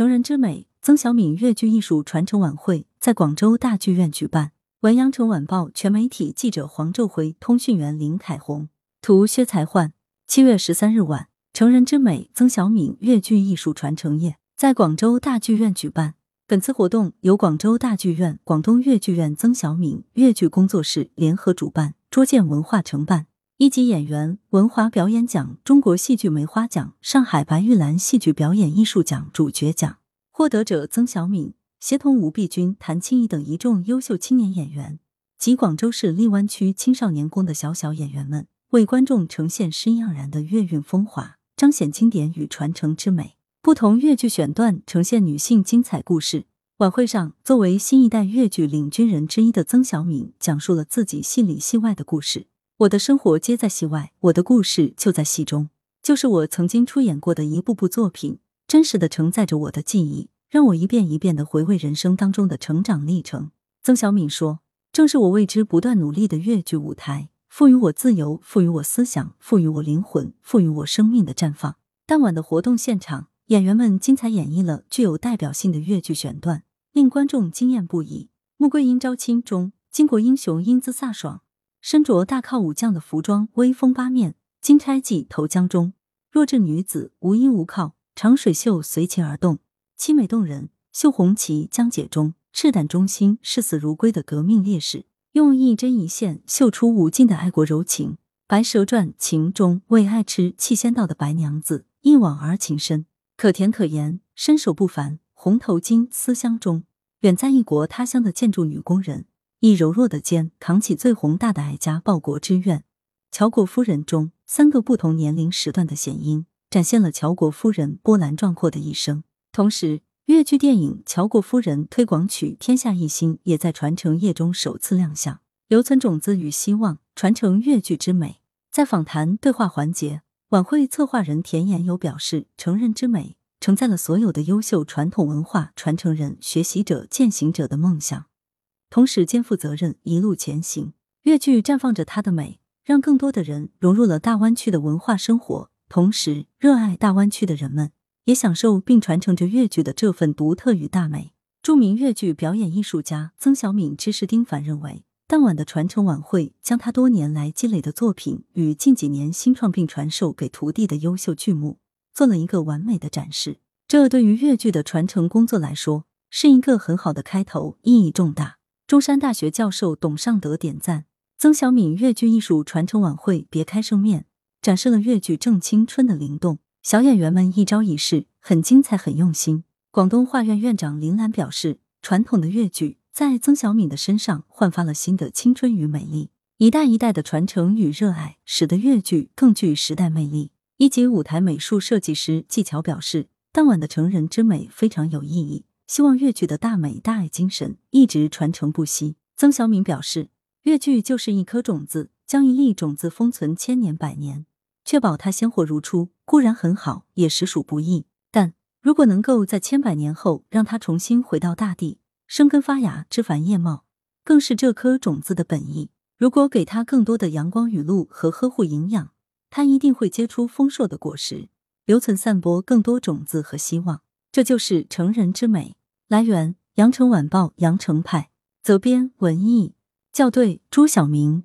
成人之美，曾小敏粤剧艺术传承晚会在广州大剧院举办。文阳城晚报全媒体记者黄昼辉，通讯员林凯红，图薛才焕。七月十三日晚，成人之美，曾小敏粤剧艺术传承夜在广州大剧院举办。本次活动由广州大剧院、广东粤剧院曾小敏粤剧工作室联合主办，卓见文化承办。一级演员文华表演奖、中国戏剧梅花奖、上海白玉兰戏剧表演艺术奖主角奖获得者曾小敏，协同吴碧君、谭青怡等一众优秀青年演员及广州市荔湾区青少年宫的小小演员们，为观众呈现诗样然的粤韵风华，彰显经典与传承之美。不同粤剧选段呈现女性精彩故事。晚会上，作为新一代粤剧领军人之一的曾小敏，讲述了自己戏里戏外的故事。我的生活皆在戏外，我的故事就在戏中，就是我曾经出演过的一部部作品，真实的承载着我的记忆，让我一遍一遍的回味人生当中的成长历程。曾小敏说：“正是我为之不断努力的越剧舞台，赋予我自由，赋予我思想，赋予我灵魂，赋予我生命的绽放。”当晚的活动现场，演员们精彩演绎了具有代表性的越剧选段，令观众惊艳不已。穆桂英招亲中，巾帼英雄英姿飒爽。身着大靠武将的服装，威风八面；金钗髻投江中，弱智女子无依无靠，长水袖随其而动，凄美动人。绣红旗江解中，赤胆忠心，视死如归的革命烈士，用一针一线绣出无尽的爱国柔情。白蛇传情中，为爱吃气仙道的白娘子，一往而情深，可甜可盐，身手不凡。红头巾思乡中，远在异国他乡的建筑女工人。以柔弱的肩扛起最宏大的爱家报国之愿。乔国夫人中三个不同年龄时段的弦音，展现了乔国夫人波澜壮阔的一生。同时，粤剧电影《乔国夫人》推广曲《天下一心》也在传承夜中首次亮相，留存种子与希望，传承粤剧之美。在访谈对话环节，晚会策划人田延友表示：“成人之美，承载了所有的优秀传统文化传承人、学习者、践行者的梦想。”同时肩负责任，一路前行。粤剧绽放着它的美，让更多的人融入了大湾区的文化生活。同时，热爱大湾区的人们也享受并传承着粤剧的这份独特与大美。著名粤剧表演艺术家曾小敏之士丁凡认为，当晚的传承晚会将他多年来积累的作品与近几年新创并传授给徒弟的优秀剧目做了一个完美的展示。这对于粤剧的传承工作来说是一个很好的开头，意义重大。中山大学教授董尚德点赞：曾小敏粤剧艺术传承晚会别开生面，展示了粤剧正青春的灵动。小演员们一招一式很精彩，很用心。广东画院院长林兰表示，传统的粤剧在曾小敏的身上焕发了新的青春与美丽。一代一代的传承与热爱，使得粤剧更具时代魅力。一级舞台美术设计师季乔表示，当晚的成人之美非常有意义。希望粤剧的大美大爱精神一直传承不息。曾小敏表示，粤剧就是一颗种子，将一粒种子封存千年百年，确保它鲜活如初，固然很好，也实属不易。但如果能够在千百年后让它重新回到大地，生根发芽，枝繁叶茂，更是这颗种子的本意。如果给它更多的阳光雨露和呵护营养，它一定会结出丰硕的果实，留存散播更多种子和希望。这就是成人之美。来源：羊城晚报羊城派，责编：文艺，校对：朱晓明。